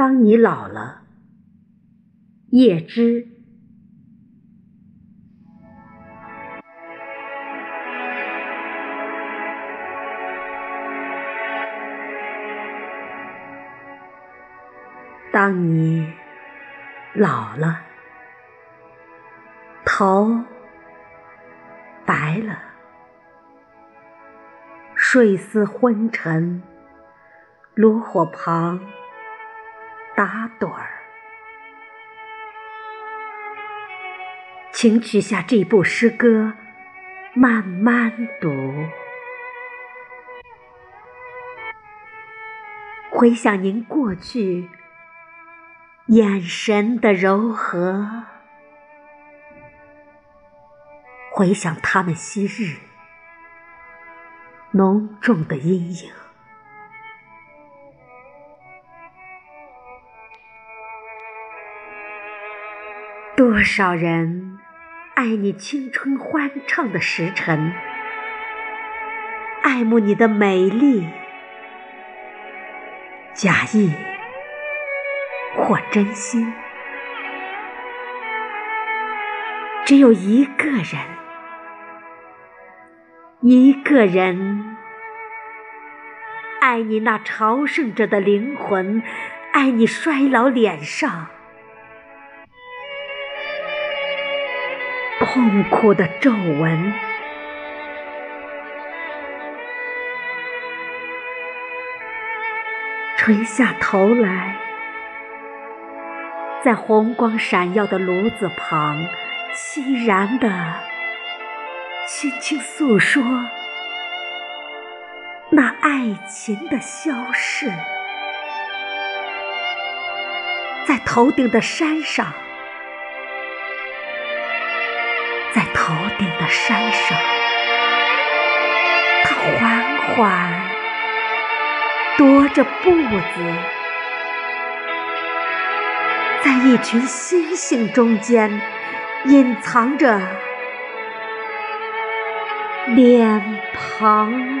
当你老了，叶芝。当你老了，头白了，睡思昏沉，炉火旁打盹儿，请取下这部诗歌，慢慢读，回想您过去。眼神的柔和，回想他们昔日浓重的阴影。多少人爱你青春欢畅的时辰，爱慕你的美丽，假意。或真心，只有一个人，一个人爱你那朝圣者的灵魂，爱你衰老脸上痛苦的皱纹，垂下头来。在红光闪耀的炉子旁，凄然地轻轻诉说那爱情的消逝。在头顶的山上，缓缓踱着步子。在一群星星中间，隐藏着脸庞。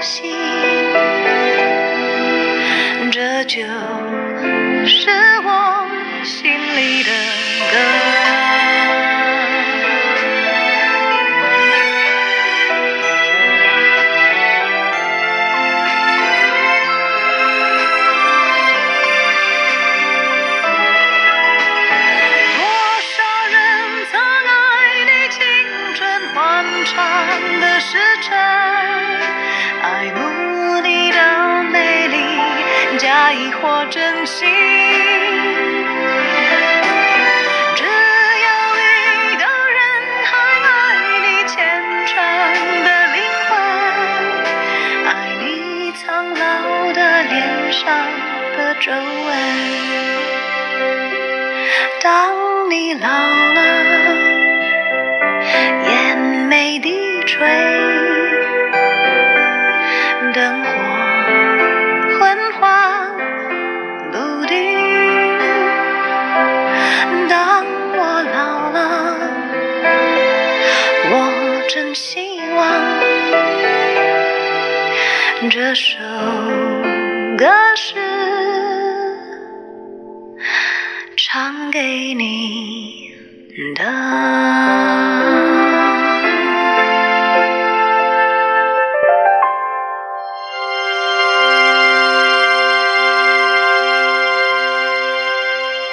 息，这就是我心里的歌。真心。只有一个人还爱你虔诚的灵魂，爱你苍老的脸上的皱纹。当你老了。眼眉低垂希望。这首歌是唱给你的。